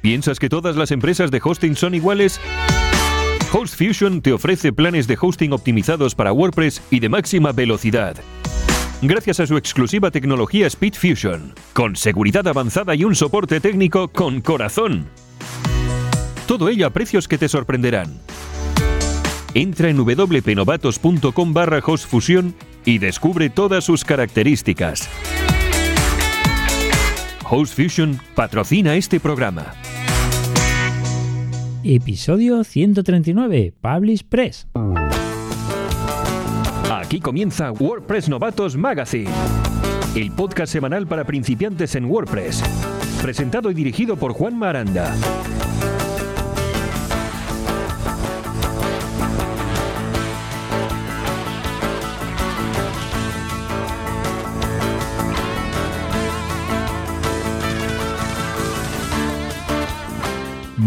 ¿Piensas que todas las empresas de hosting son iguales? HostFusion te ofrece planes de hosting optimizados para WordPress y de máxima velocidad. Gracias a su exclusiva tecnología SpeedFusion, con seguridad avanzada y un soporte técnico con corazón. Todo ello a precios que te sorprenderán. Entra en wpnovatos.com barra hostfusion y descubre todas sus características. HostFusion patrocina este programa. Episodio 139, Publish Press. Aquí comienza WordPress Novatos Magazine, el podcast semanal para principiantes en WordPress, presentado y dirigido por Juan Maranda.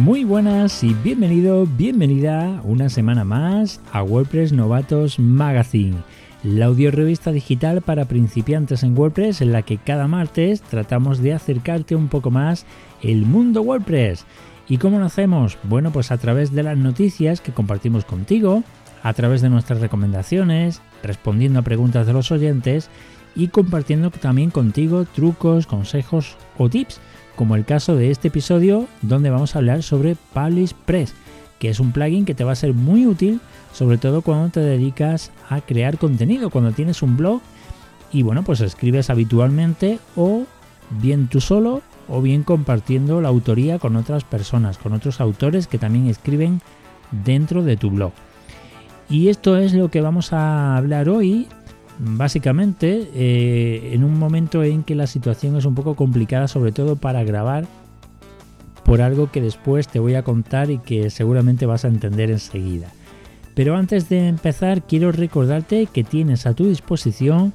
Muy buenas y bienvenido, bienvenida una semana más a WordPress Novatos Magazine, la audio revista digital para principiantes en WordPress en la que cada martes tratamos de acercarte un poco más el mundo WordPress. ¿Y cómo lo hacemos? Bueno, pues a través de las noticias que compartimos contigo, a través de nuestras recomendaciones, respondiendo a preguntas de los oyentes y compartiendo también contigo trucos, consejos o tips como el caso de este episodio donde vamos a hablar sobre Publish Press, que es un plugin que te va a ser muy útil, sobre todo cuando te dedicas a crear contenido, cuando tienes un blog y bueno, pues escribes habitualmente o bien tú solo o bien compartiendo la autoría con otras personas, con otros autores que también escriben dentro de tu blog. Y esto es lo que vamos a hablar hoy básicamente eh, en un momento en que la situación es un poco complicada, sobre todo para grabar, por algo que después te voy a contar y que seguramente vas a entender enseguida. Pero antes de empezar, quiero recordarte que tienes a tu disposición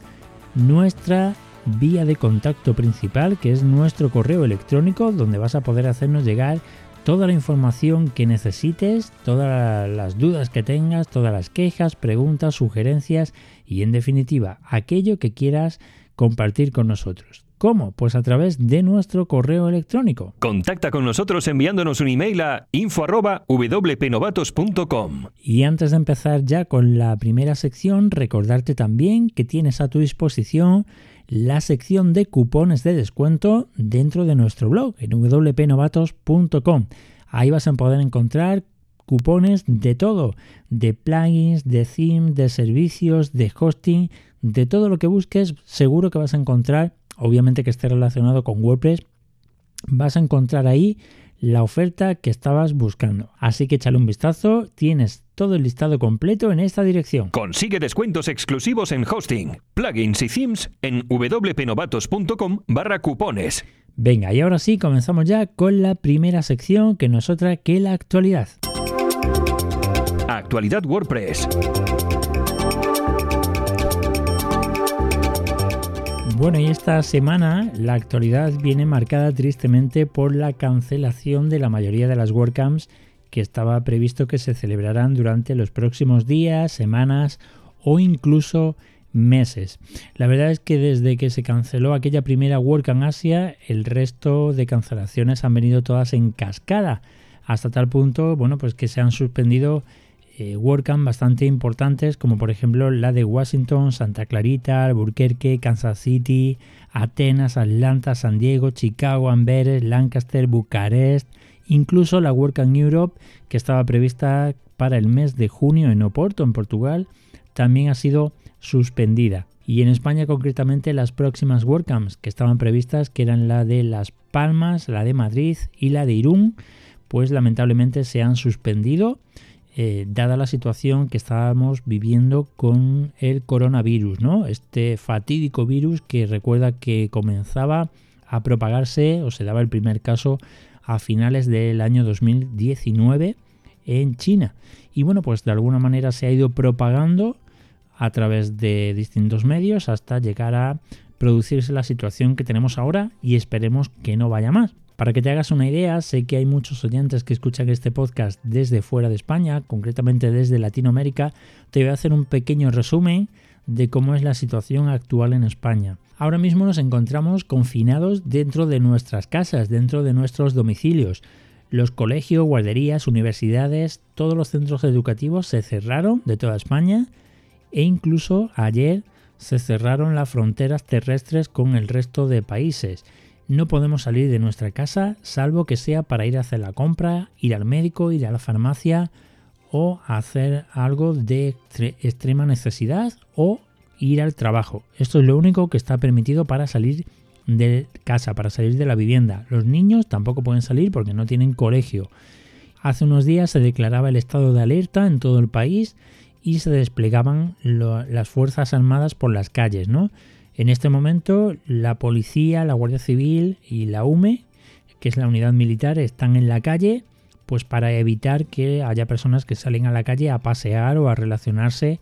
nuestra vía de contacto principal, que es nuestro correo electrónico, donde vas a poder hacernos llegar toda la información que necesites, todas las dudas que tengas, todas las quejas, preguntas, sugerencias y en definitiva aquello que quieras compartir con nosotros. ¿Cómo? Pues a través de nuestro correo electrónico. Contacta con nosotros enviándonos un email a info@wpnovatos.com. Y antes de empezar ya con la primera sección, recordarte también que tienes a tu disposición la sección de cupones de descuento dentro de nuestro blog en wpnovatos.com. Ahí vas a poder encontrar cupones de todo, de plugins, de themes, de servicios, de hosting, de todo lo que busques, seguro que vas a encontrar, obviamente que esté relacionado con WordPress, vas a encontrar ahí la oferta que estabas buscando. Así que échale un vistazo, tienes todo el listado completo en esta dirección. Consigue descuentos exclusivos en hosting, plugins y themes en wpnovatos.com barra cupones. Venga, y ahora sí, comenzamos ya con la primera sección que no es otra que la actualidad. Actualidad WordPress. Bueno, y esta semana la actualidad viene marcada tristemente por la cancelación de la mayoría de las WordCamps que estaba previsto que se celebrarán durante los próximos días, semanas o incluso meses. La verdad es que desde que se canceló aquella primera WordCamp Asia, el resto de cancelaciones han venido todas en cascada, hasta tal punto, bueno, pues que se han suspendido eh, bastante importantes, como por ejemplo la de Washington, Santa Clarita, Albuquerque, Kansas City, Atenas, Atlanta, San Diego, Chicago, Amberes, Lancaster, Bucarest, incluso la WordCamp Europe, que estaba prevista para el mes de junio en Oporto, en Portugal, también ha sido suspendida. Y en España concretamente las próximas WordCamps que estaban previstas, que eran la de Las Palmas, la de Madrid y la de Irún, pues lamentablemente se han suspendido eh, dada la situación que estábamos viviendo con el coronavirus, ¿no? Este fatídico virus que recuerda que comenzaba a propagarse o se daba el primer caso a finales del año 2019 en China. Y bueno, pues de alguna manera se ha ido propagando a través de distintos medios hasta llegar a producirse la situación que tenemos ahora y esperemos que no vaya más. Para que te hagas una idea, sé que hay muchos oyentes que escuchan este podcast desde fuera de España, concretamente desde Latinoamérica. Te voy a hacer un pequeño resumen de cómo es la situación actual en España. Ahora mismo nos encontramos confinados dentro de nuestras casas, dentro de nuestros domicilios. Los colegios, guarderías, universidades, todos los centros educativos se cerraron de toda España e incluso ayer se cerraron las fronteras terrestres con el resto de países. No podemos salir de nuestra casa salvo que sea para ir a hacer la compra, ir al médico, ir a la farmacia o hacer algo de extrema necesidad o ir al trabajo. Esto es lo único que está permitido para salir de casa, para salir de la vivienda. Los niños tampoco pueden salir porque no tienen colegio. Hace unos días se declaraba el estado de alerta en todo el país y se desplegaban las Fuerzas Armadas por las calles, ¿no? En este momento la policía, la Guardia Civil y la UME, que es la unidad militar, están en la calle pues para evitar que haya personas que salen a la calle a pasear o a relacionarse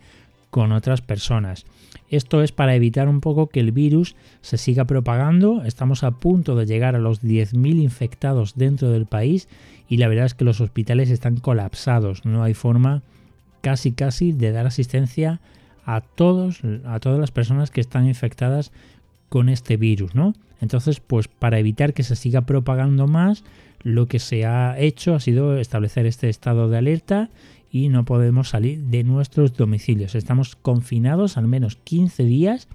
con otras personas. Esto es para evitar un poco que el virus se siga propagando. Estamos a punto de llegar a los 10.000 infectados dentro del país y la verdad es que los hospitales están colapsados. No hay forma casi casi de dar asistencia a todos a todas las personas que están infectadas con este virus, ¿no? Entonces, pues para evitar que se siga propagando más, lo que se ha hecho ha sido establecer este estado de alerta y no podemos salir de nuestros domicilios. Estamos confinados al menos 15 días,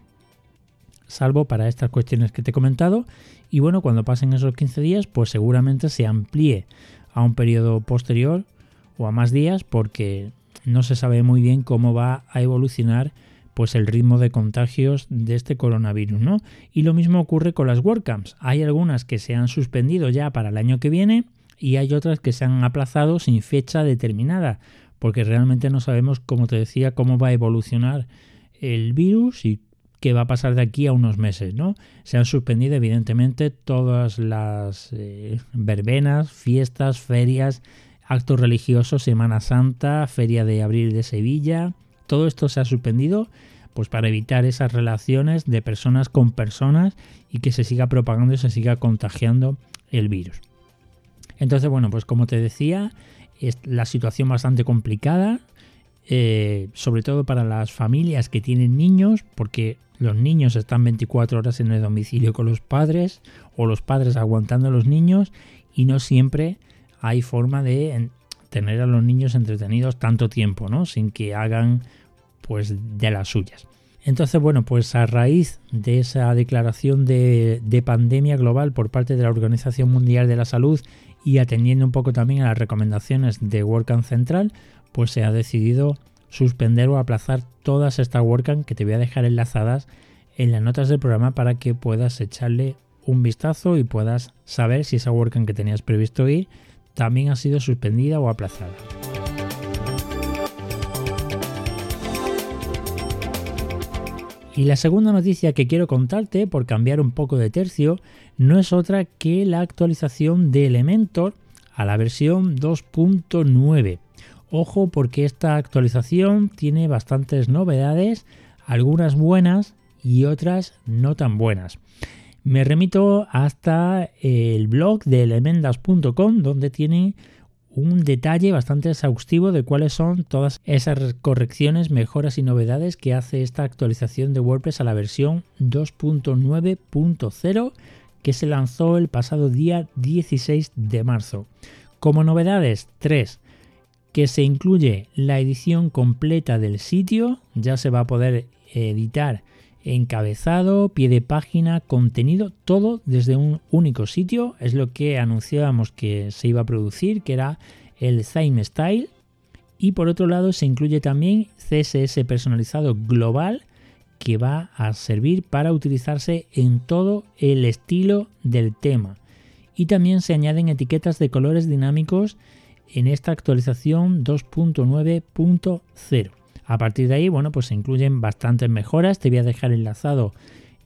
salvo para estas cuestiones que te he comentado. Y bueno, cuando pasen esos 15 días, pues seguramente se amplíe a un periodo posterior o a más días porque no se sabe muy bien cómo va a evolucionar pues el ritmo de contagios de este coronavirus, ¿no? Y lo mismo ocurre con las WordCamps. Hay algunas que se han suspendido ya para el año que viene y hay otras que se han aplazado sin fecha determinada, porque realmente no sabemos, como te decía, cómo va a evolucionar el virus y qué va a pasar de aquí a unos meses, ¿no? Se han suspendido evidentemente todas las eh, verbenas, fiestas, ferias, actos religiosos, Semana Santa, Feria de Abril de Sevilla, todo esto se ha suspendido pues para evitar esas relaciones de personas con personas y que se siga propagando y se siga contagiando el virus. Entonces, bueno, pues como te decía, es la situación bastante complicada, eh, sobre todo para las familias que tienen niños, porque los niños están 24 horas en el domicilio con los padres o los padres aguantando a los niños y no siempre hay forma de tener a los niños entretenidos tanto tiempo, ¿no? Sin que hagan pues de las suyas. Entonces, bueno, pues a raíz de esa declaración de, de, pandemia global por parte de la Organización Mundial de la Salud y atendiendo un poco también a las recomendaciones de WordCamp Central, pues se ha decidido suspender o aplazar todas estas WordCamp que te voy a dejar enlazadas en las notas del programa para que puedas echarle un vistazo y puedas saber si esa WordCamp que tenías previsto ir también ha sido suspendida o aplazada. Y la segunda noticia que quiero contarte, por cambiar un poco de tercio, no es otra que la actualización de Elementor a la versión 2.9. Ojo porque esta actualización tiene bastantes novedades, algunas buenas y otras no tan buenas. Me remito hasta el blog de elemendas.com donde tiene un detalle bastante exhaustivo de cuáles son todas esas correcciones, mejoras y novedades que hace esta actualización de WordPress a la versión 2.9.0 que se lanzó el pasado día 16 de marzo. Como novedades, tres, que se incluye la edición completa del sitio, ya se va a poder editar encabezado, pie de página, contenido, todo desde un único sitio. Es lo que anunciábamos que se iba a producir, que era el Theme Style. Y por otro lado se incluye también CSS personalizado global que va a servir para utilizarse en todo el estilo del tema. Y también se añaden etiquetas de colores dinámicos en esta actualización 2.9.0. A partir de ahí, bueno, pues se incluyen bastantes mejoras. Te voy a dejar enlazado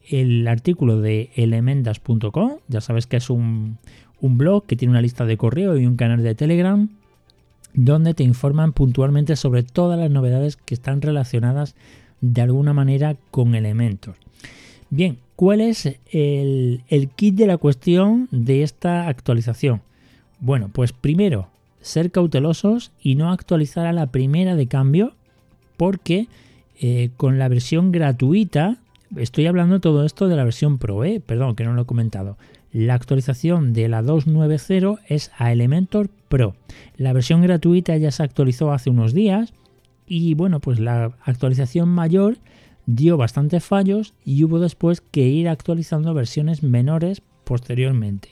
el artículo de elementas.com, ya sabes que es un, un blog que tiene una lista de correo y un canal de Telegram donde te informan puntualmente sobre todas las novedades que están relacionadas de alguna manera con elementos. Bien, ¿cuál es el, kit de la cuestión de esta actualización? Bueno, pues primero, ser cautelosos y no actualizar a la primera de cambio porque eh, con la versión gratuita, estoy hablando todo esto de la versión Pro, ¿eh? perdón que no lo he comentado, la actualización de la 2.9.0 es a Elementor Pro. La versión gratuita ya se actualizó hace unos días y bueno, pues la actualización mayor dio bastantes fallos y hubo después que ir actualizando versiones menores posteriormente.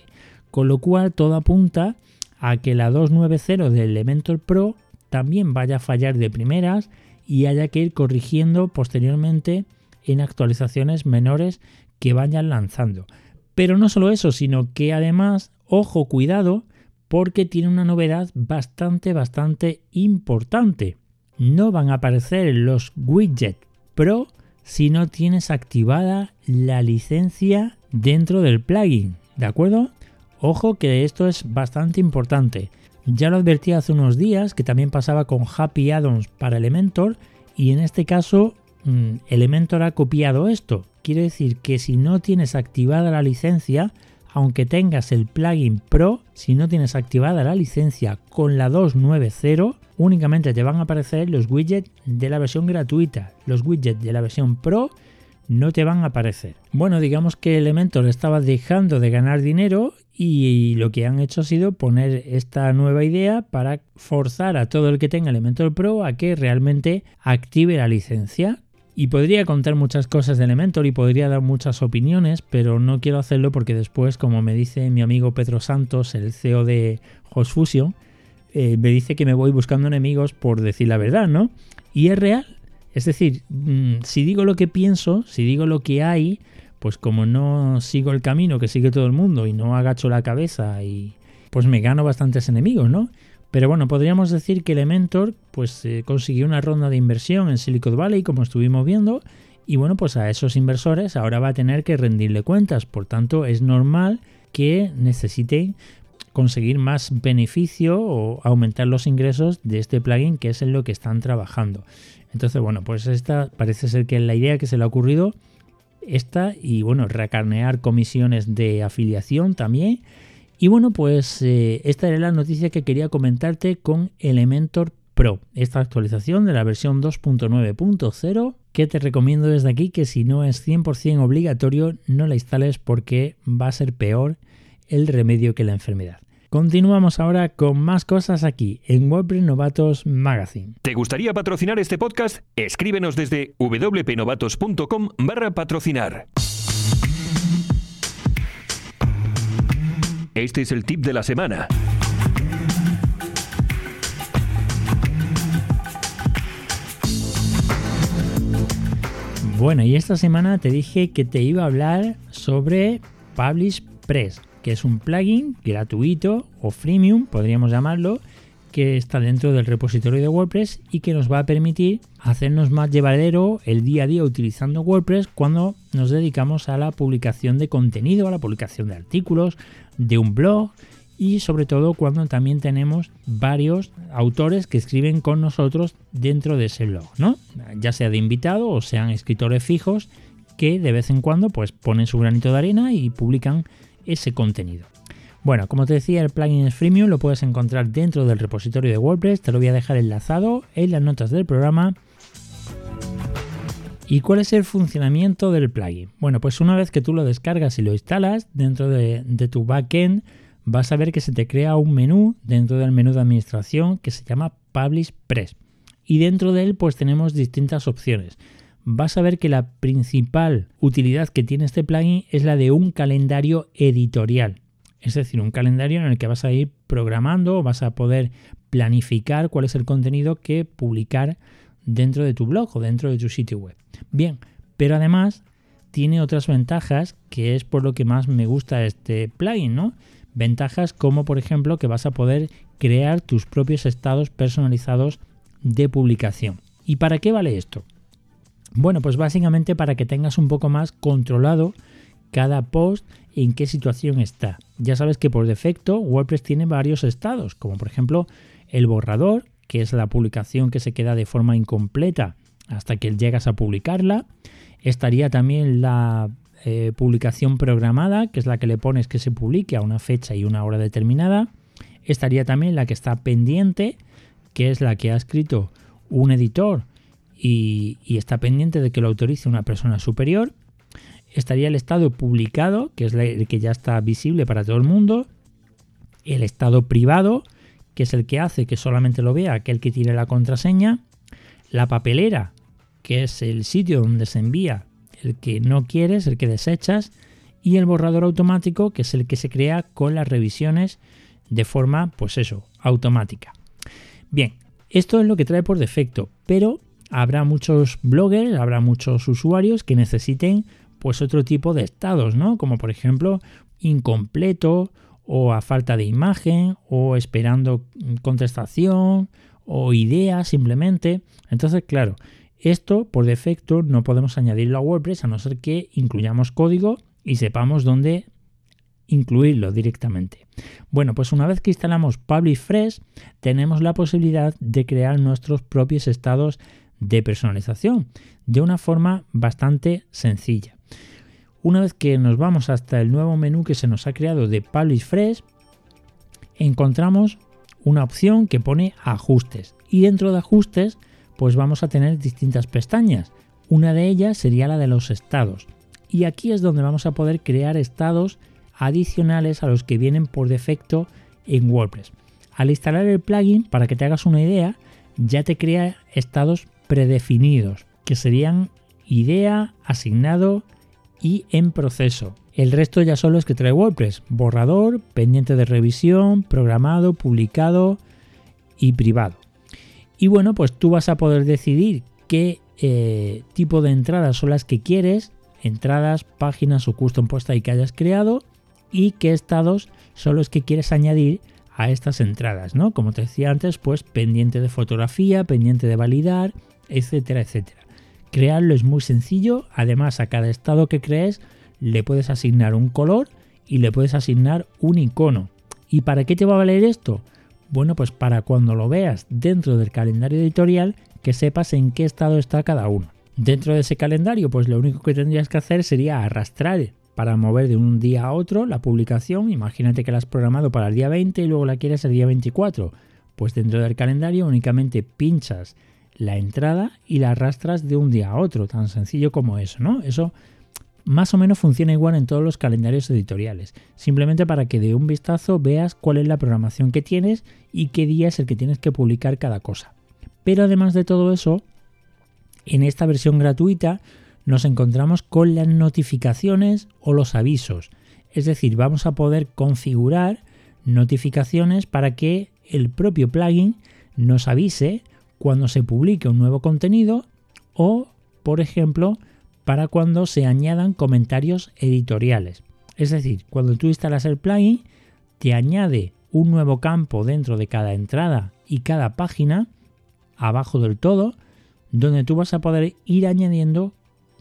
Con lo cual todo apunta a que la 2.9.0 de Elementor Pro también vaya a fallar de primeras y haya que ir corrigiendo posteriormente en actualizaciones menores que vayan lanzando. Pero no solo eso, sino que además, ojo, cuidado, porque tiene una novedad bastante, bastante importante. No van a aparecer los widgets Pro si no tienes activada la licencia dentro del plugin, ¿de acuerdo? Ojo que esto es bastante importante. Ya lo advertí hace unos días que también pasaba con Happy Addons para Elementor y en este caso mm, Elementor ha copiado esto. Quiere decir que si no tienes activada la licencia, aunque tengas el plugin Pro, si no tienes activada la licencia con la 2.9.0, únicamente te van a aparecer los widgets de la versión gratuita. Los widgets de la versión Pro no te van a aparecer. Bueno, digamos que Elementor estaba dejando de ganar dinero y lo que han hecho ha sido poner esta nueva idea para forzar a todo el que tenga Elementor Pro a que realmente active la licencia. Y podría contar muchas cosas de Elementor y podría dar muchas opiniones, pero no quiero hacerlo porque después, como me dice mi amigo Pedro Santos, el CEO de HostFusion, eh, me dice que me voy buscando enemigos por decir la verdad, ¿no? Y es real. Es decir, mm, si digo lo que pienso, si digo lo que hay, pues como no sigo el camino que sigue todo el mundo y no agacho la cabeza y pues me gano bastantes enemigos, ¿no? Pero bueno, podríamos decir que Elementor pues eh, consiguió una ronda de inversión en Silicon Valley, como estuvimos viendo, y bueno, pues a esos inversores ahora va a tener que rendirle cuentas. Por tanto, es normal que necesiten conseguir más beneficio o aumentar los ingresos de este plugin que es en lo que están trabajando. Entonces, bueno, pues esta parece ser que es la idea que se le ha ocurrido esta y bueno, recarnear comisiones de afiliación también y bueno, pues eh, esta era la noticia que quería comentarte con Elementor Pro, esta actualización de la versión 2.9.0 que te recomiendo desde aquí que si no es 100% obligatorio no la instales porque va a ser peor el remedio que la enfermedad. Continuamos ahora con más cosas aquí en WordPress Novatos Magazine. ¿Te gustaría patrocinar este podcast? Escríbenos desde wpnovatos.com barra patrocinar. Este es el tip de la semana. Bueno, y esta semana te dije que te iba a hablar sobre Publish Press, que es un plugin gratuito o freemium, podríamos llamarlo, que está dentro del repositorio de WordPress y que nos va a permitir hacernos más llevadero el día a día utilizando WordPress cuando nos dedicamos a la publicación de contenido, a la publicación de artículos, de un blog y sobre todo cuando también tenemos varios autores que escriben con nosotros dentro de ese blog, ¿no? Ya sea de invitado o sean escritores fijos que de vez en cuando pues ponen su granito de arena y publican ese contenido. Bueno, como te decía, el plugin es freemium, lo puedes encontrar dentro del repositorio de WordPress, te lo voy a dejar enlazado en las notas del programa. ¿Y cuál es el funcionamiento del plugin? Bueno, pues una vez que tú lo descargas y lo instalas dentro de, tu backend, vas a ver que se te crea un menú dentro del menú de administración que se llama Publish Press. Y dentro de él pues tenemos distintas opciones. Vas a ver que la principal utilidad que tiene este plugin es la de un calendario editorial. Es decir, un calendario en el que vas a ir programando o vas a poder planificar cuál es el contenido que publicar dentro de tu blog o dentro de tu sitio web. Bien, pero además tiene otras ventajas que es por lo que más me gusta este plugin, ¿no? Ventajas como por ejemplo que vas a poder crear tus propios estados personalizados de publicación. ¿Y para qué vale esto? Bueno, pues básicamente para que tengas un poco más controlado cada post en qué situación está. Ya sabes que por defecto WordPress tiene varios estados, como por ejemplo el borrador, que es la publicación que se queda de forma incompleta hasta que llegas a publicarla. Estaría también la eh, publicación programada, que es la que le pones que se publique a una fecha y una hora determinada. Estaría también la que está pendiente, que es la que ha escrito un editor y, está pendiente de que lo autorice una persona superior. Estaría el estado publicado, que es el que ya está visible para todo el mundo. El estado privado, que es el que hace que solamente lo vea aquel que tiene la contraseña. La papelera, que es el sitio donde se envía el que no quieres, el que desechas. Y el borrador automático, que es el que se crea con las revisiones de forma, pues eso, automática. Bien, esto es lo que trae por defecto, pero habrá muchos bloggers, habrá muchos usuarios que necesiten pues otro tipo de estados, ¿no? Como por ejemplo incompleto o a falta de imagen o esperando contestación o idea simplemente. Entonces, claro, esto por defecto no podemos añadirlo a WordPress a no ser que incluyamos código y sepamos dónde incluirlo directamente. Bueno, pues una vez que instalamos Publish Fresh, tenemos la posibilidad de crear nuestros propios estados de personalización de una forma bastante sencilla. Una vez que nos vamos hasta el nuevo menú que se nos ha creado de Publish Fresh, encontramos una opción que pone ajustes y dentro de ajustes pues vamos a tener distintas pestañas. Una de ellas sería la de los estados y aquí es donde vamos a poder crear estados adicionales a los que vienen por defecto en WordPress. Al instalar el plugin, para que te hagas una idea, ya te crea estados predefinidos, que serían idea, asignado y en proceso. El resto ya solo es que trae WordPress, borrador, pendiente de revisión, programado, publicado y privado. Y bueno, pues tú vas a poder decidir qué eh, tipo de entradas son las que quieres, entradas, páginas o custom post que hayas creado y qué estados son los que quieres añadir a estas entradas, ¿no? Como te decía antes, pues pendiente de fotografía, pendiente de validar, etcétera, etcétera. Crearlo es muy sencillo, además a cada estado que crees le puedes asignar un color y le puedes asignar un icono. ¿Y para qué te va a valer esto? Bueno, pues para cuando lo veas dentro del calendario editorial que sepas en qué estado está cada uno. Dentro de ese calendario, pues lo único que tendrías que hacer sería arrastrar para mover de un día a otro la publicación. Imagínate que la has programado para el día 20 y luego la quieres el día 24. Pues dentro del calendario únicamente pinchas la entrada y la arrastras de un día a otro, tan sencillo como eso, ¿no? Eso más o menos funciona igual en todos los calendarios editoriales, simplemente para que de un vistazo veas cuál es la programación que tienes y qué día es el que tienes que publicar cada cosa. Pero además de todo eso, en esta versión gratuita nos encontramos con las notificaciones o los avisos. Es decir, vamos a poder configurar notificaciones para que el propio plugin nos avise cuando se publique un nuevo contenido o, por ejemplo, para cuando se añadan comentarios editoriales. Es decir, cuando tú instalas el plugin, te añade un nuevo campo dentro de cada entrada y cada página, abajo del todo, donde tú vas a poder ir añadiendo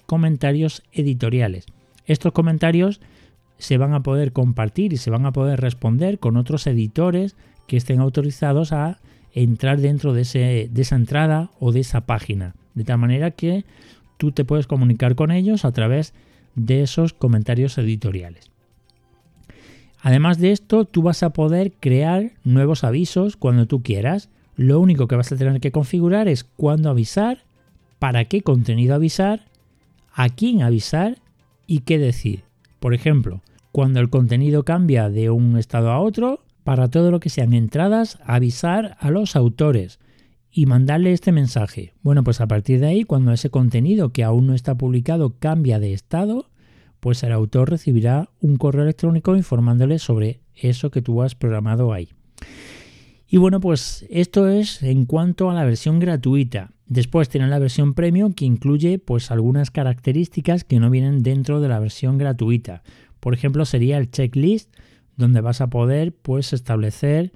comentarios editoriales. Estos comentarios se van a poder compartir y se van a poder responder con otros editores que estén autorizados a entrar dentro de, de esa entrada o de esa página. De tal manera que tú te puedes comunicar con ellos a través de esos comentarios editoriales. Además de esto, tú vas a poder crear nuevos avisos cuando tú quieras. Lo único que vas a tener que configurar es cuándo avisar, para qué contenido avisar a quién avisar y qué decir. Por ejemplo, cuando el contenido cambia de un estado a otro, para todo lo que sean entradas, avisar a los autores y mandarle este mensaje. Bueno, pues a partir de ahí, cuando ese contenido que aún no está publicado cambia de estado, pues el autor recibirá un correo electrónico informándole sobre eso que tú has programado ahí. Y bueno, pues esto es en cuanto a la versión gratuita. Después tienen la versión premium que incluye pues algunas características que no vienen dentro de la versión gratuita. Por ejemplo, sería el checklist donde vas a poder pues establecer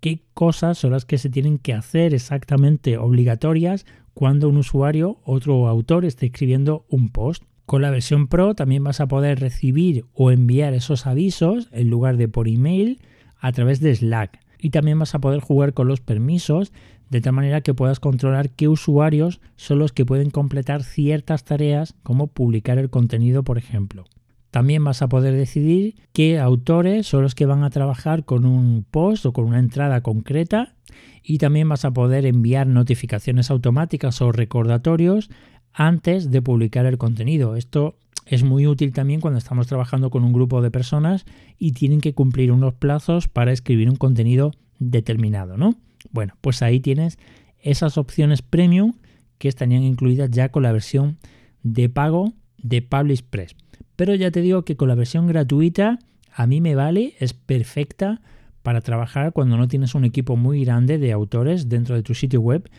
qué cosas son las que se tienen que hacer exactamente obligatorias cuando un usuario, otro autor, esté escribiendo un post. Con la versión Pro también vas a poder recibir o enviar esos avisos en lugar de por email a través de Slack. Y también vas a poder jugar con los permisos de tal manera que puedas controlar qué usuarios son los que pueden completar ciertas tareas como publicar el contenido, por ejemplo. También vas a poder decidir qué autores son los que van a trabajar con un post o con una entrada concreta y también vas a poder enviar notificaciones automáticas o recordatorios antes de publicar el contenido. Esto es muy útil también cuando estamos trabajando con un grupo de personas y tienen que cumplir unos plazos para escribir un contenido determinado, ¿no? Bueno, pues ahí tienes esas opciones premium que estarían incluidas ya con la versión de pago de Publish Press. Pero ya te digo que con la versión gratuita a mí me vale, es perfecta para trabajar cuando no tienes un equipo muy grande de autores dentro de tu sitio web,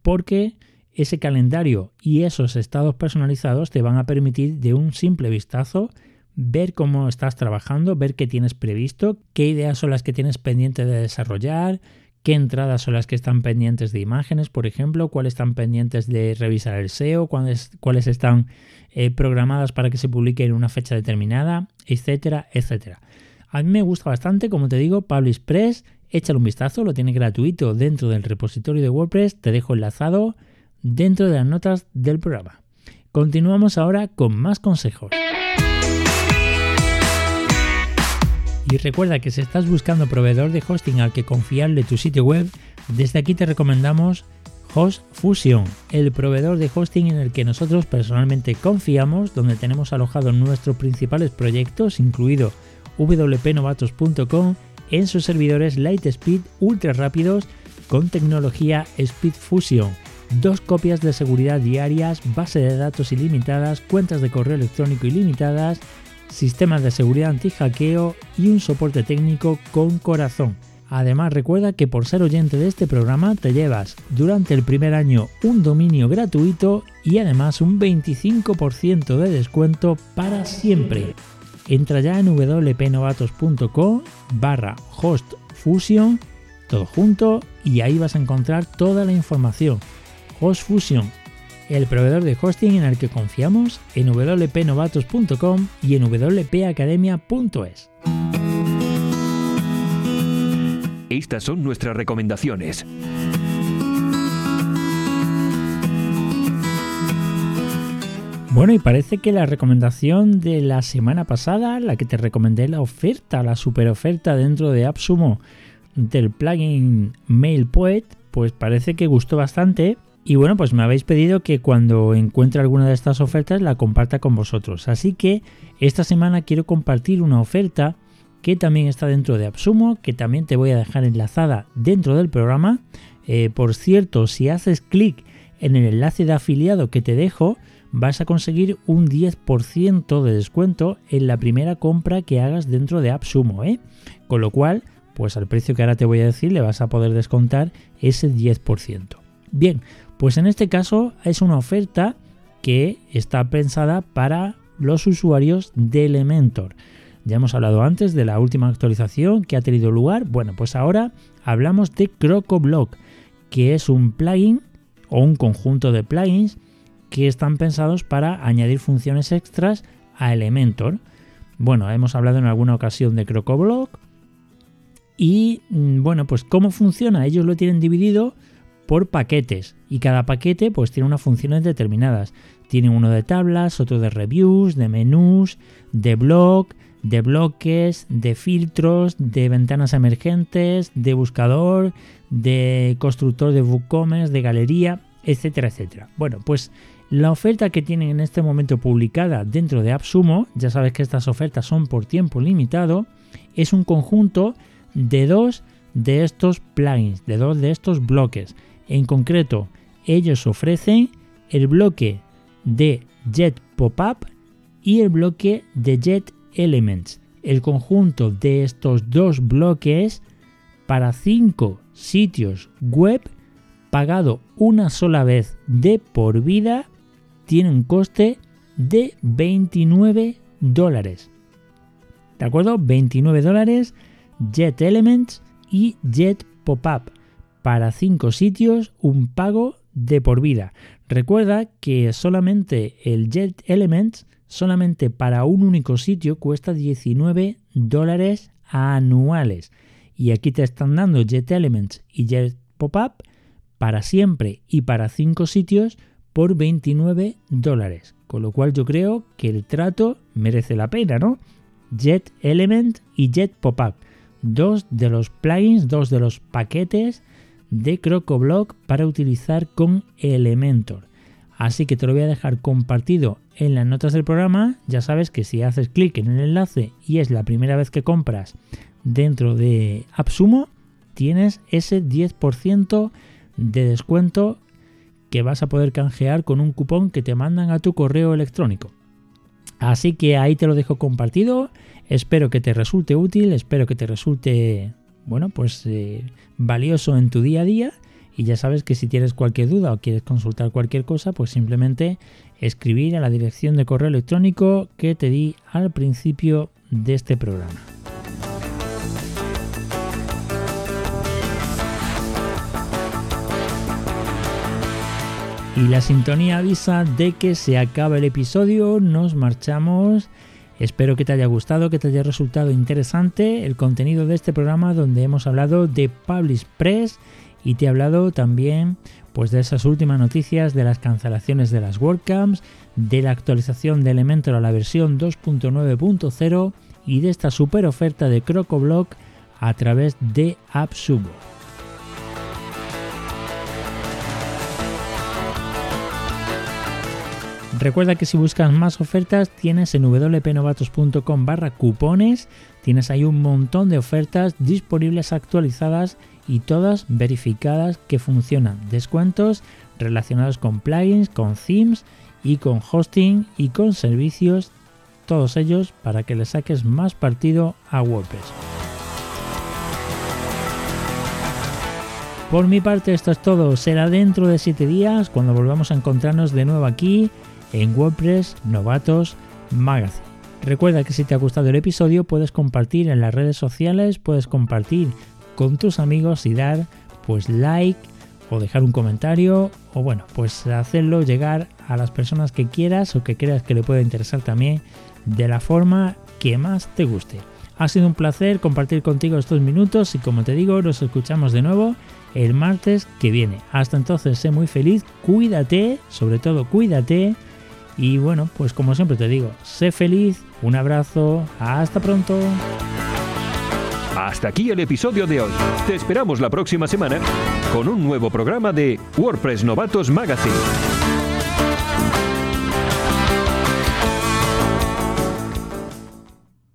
porque ese calendario y esos estados personalizados te van a permitir de un simple vistazo ver cómo estás trabajando, ver qué tienes previsto, qué ideas son las que tienes pendiente de desarrollar, qué entradas son las que están pendientes de imágenes, por ejemplo, cuáles están pendientes de revisar el SEO, cuáles, cuáles están eh, programadas para que se publique en una fecha determinada, etcétera, etcétera. A mí me gusta bastante, como te digo, Publish Press, échale un vistazo, lo tiene gratuito dentro del repositorio de WordPress, te dejo enlazado dentro de las notas del programa. Continuamos ahora con más consejos. Y recuerda que si estás buscando proveedor de hosting al que confiarle tu sitio web, desde aquí te recomendamos Host Fusion, el proveedor de hosting en el que nosotros personalmente confiamos, donde tenemos alojados nuestros principales proyectos, incluido wpnovatos.com, en sus servidores Lightspeed ultra rápidos con tecnología Speed Fusion, dos copias de seguridad diarias, base de datos ilimitadas, cuentas de correo electrónico ilimitadas, sistemas de seguridad anti-hackeo y un soporte técnico con corazón. Además recuerda que por ser oyente de este programa te llevas durante el primer año un dominio gratuito y además un 25% de descuento para siempre. Entra ya en wpnovatos.com barra hostfusion, todo junto, y ahí vas a encontrar toda la información. HostFusion el proveedor de hosting en el que confiamos en wpnovatos.com y en wpacademia.es. Estas son nuestras recomendaciones. Bueno, y parece que la recomendación de la semana pasada, la que te recomendé la oferta, la super oferta dentro de AppSumo del plugin MailPoet, pues parece que gustó bastante y bueno, pues me habéis pedido que cuando encuentre alguna de estas ofertas la comparta con vosotros. Así que esta semana quiero compartir una oferta que también está dentro de Absumo, que también te voy a dejar enlazada dentro del programa. Eh, por cierto, si haces clic en el enlace de afiliado que te dejo, vas a conseguir un 10% de descuento en la primera compra que hagas dentro de AppSumo. ¿eh? Con lo cual, pues al precio que ahora te voy a decir, le vas a poder descontar ese 10%. Bien, pues en este caso es una oferta que está pensada para los usuarios de Elementor. Ya hemos hablado antes de la última actualización que ha tenido lugar. Bueno, pues ahora hablamos de CrocoBlock, que es un plugin o un conjunto de plugins que están pensados para añadir funciones extras a Elementor. Bueno, hemos hablado en alguna ocasión de CrocoBlock. Y mm, bueno, pues cómo funciona. Ellos lo tienen dividido por paquetes y cada paquete pues tiene unas funciones determinadas. Tiene uno de tablas, otro de reviews, de menús, de blog, de bloques, de filtros, de ventanas emergentes, de buscador, de constructor de WooCommerce, de galería, etcétera, etcétera. Bueno, pues la oferta que tienen en este momento publicada dentro de AppSumo, ya sabes que estas ofertas son por tiempo limitado, es un conjunto de dos de estos plugins, de dos de estos bloques. En concreto, ellos ofrecen el bloque de Jet Pop-up y el bloque de Jet Elements. El conjunto de estos dos bloques para cinco sitios web pagado una sola vez de por vida tiene un coste de 29 dólares. ¿De acuerdo? 29 dólares Jet Elements y Jet Pop-up para 5 sitios un pago de por vida. Recuerda que solamente el Jet Elements, solamente para un único sitio, cuesta 19 dólares anuales. Y aquí te están dando Jet Elements y Jet Pop-Up para siempre y para 5 sitios por 29 dólares. Con lo cual yo creo que el trato merece la pena, ¿no? Jet Element y Jet Pop-Up. Dos de los plugins, dos de los paquetes de CrocoBlock para utilizar con Elementor. Así que te lo voy a dejar compartido en las notas del programa. Ya sabes que si haces clic en el enlace y es la primera vez que compras dentro de AppSumo, tienes ese 10% de descuento que vas a poder canjear con un cupón que te mandan a tu correo electrónico. Así que ahí te lo dejo compartido. Espero que te resulte útil, espero que te resulte, bueno, pues eh, valioso en tu día a día. Y ya sabes que si tienes cualquier duda o quieres consultar cualquier cosa, pues simplemente escribir a la dirección de correo electrónico que te di al principio de este programa. Y la sintonía avisa de que se acaba el episodio, nos marchamos. Espero que te haya gustado, que te haya resultado interesante el contenido de este programa donde hemos hablado de Publish Press y te he hablado también pues de esas últimas noticias de las cancelaciones de las WordCamps, de la actualización de Elementor a la versión 2.9.0 y de esta super oferta de CrocoBlock a través de AppSumo. Recuerda que si buscas más ofertas tienes en wpnovatos.com barra cupones, tienes ahí un montón de ofertas disponibles actualizadas y todas verificadas que funcionan. Descuentos relacionados con plugins, con themes y con hosting y con servicios, todos ellos para que le saques más partido a WordPress. Por mi parte esto es todo, será dentro de 7 días cuando volvamos a encontrarnos de nuevo aquí en WordPress Novatos Magazine. Recuerda que si te ha gustado el episodio puedes compartir en las redes sociales, puedes compartir con tus amigos y dar pues like o dejar un comentario o bueno, pues hacerlo llegar a las personas que quieras o que creas que le pueda interesar también de la forma que más te guste. Ha sido un placer compartir contigo estos minutos y como te digo, nos escuchamos de nuevo el martes que viene. Hasta entonces, sé muy feliz, cuídate, sobre todo cuídate y bueno, pues como siempre te digo, sé feliz, un abrazo, hasta pronto. Hasta aquí el episodio de hoy. Te esperamos la próxima semana con un nuevo programa de WordPress Novatos Magazine.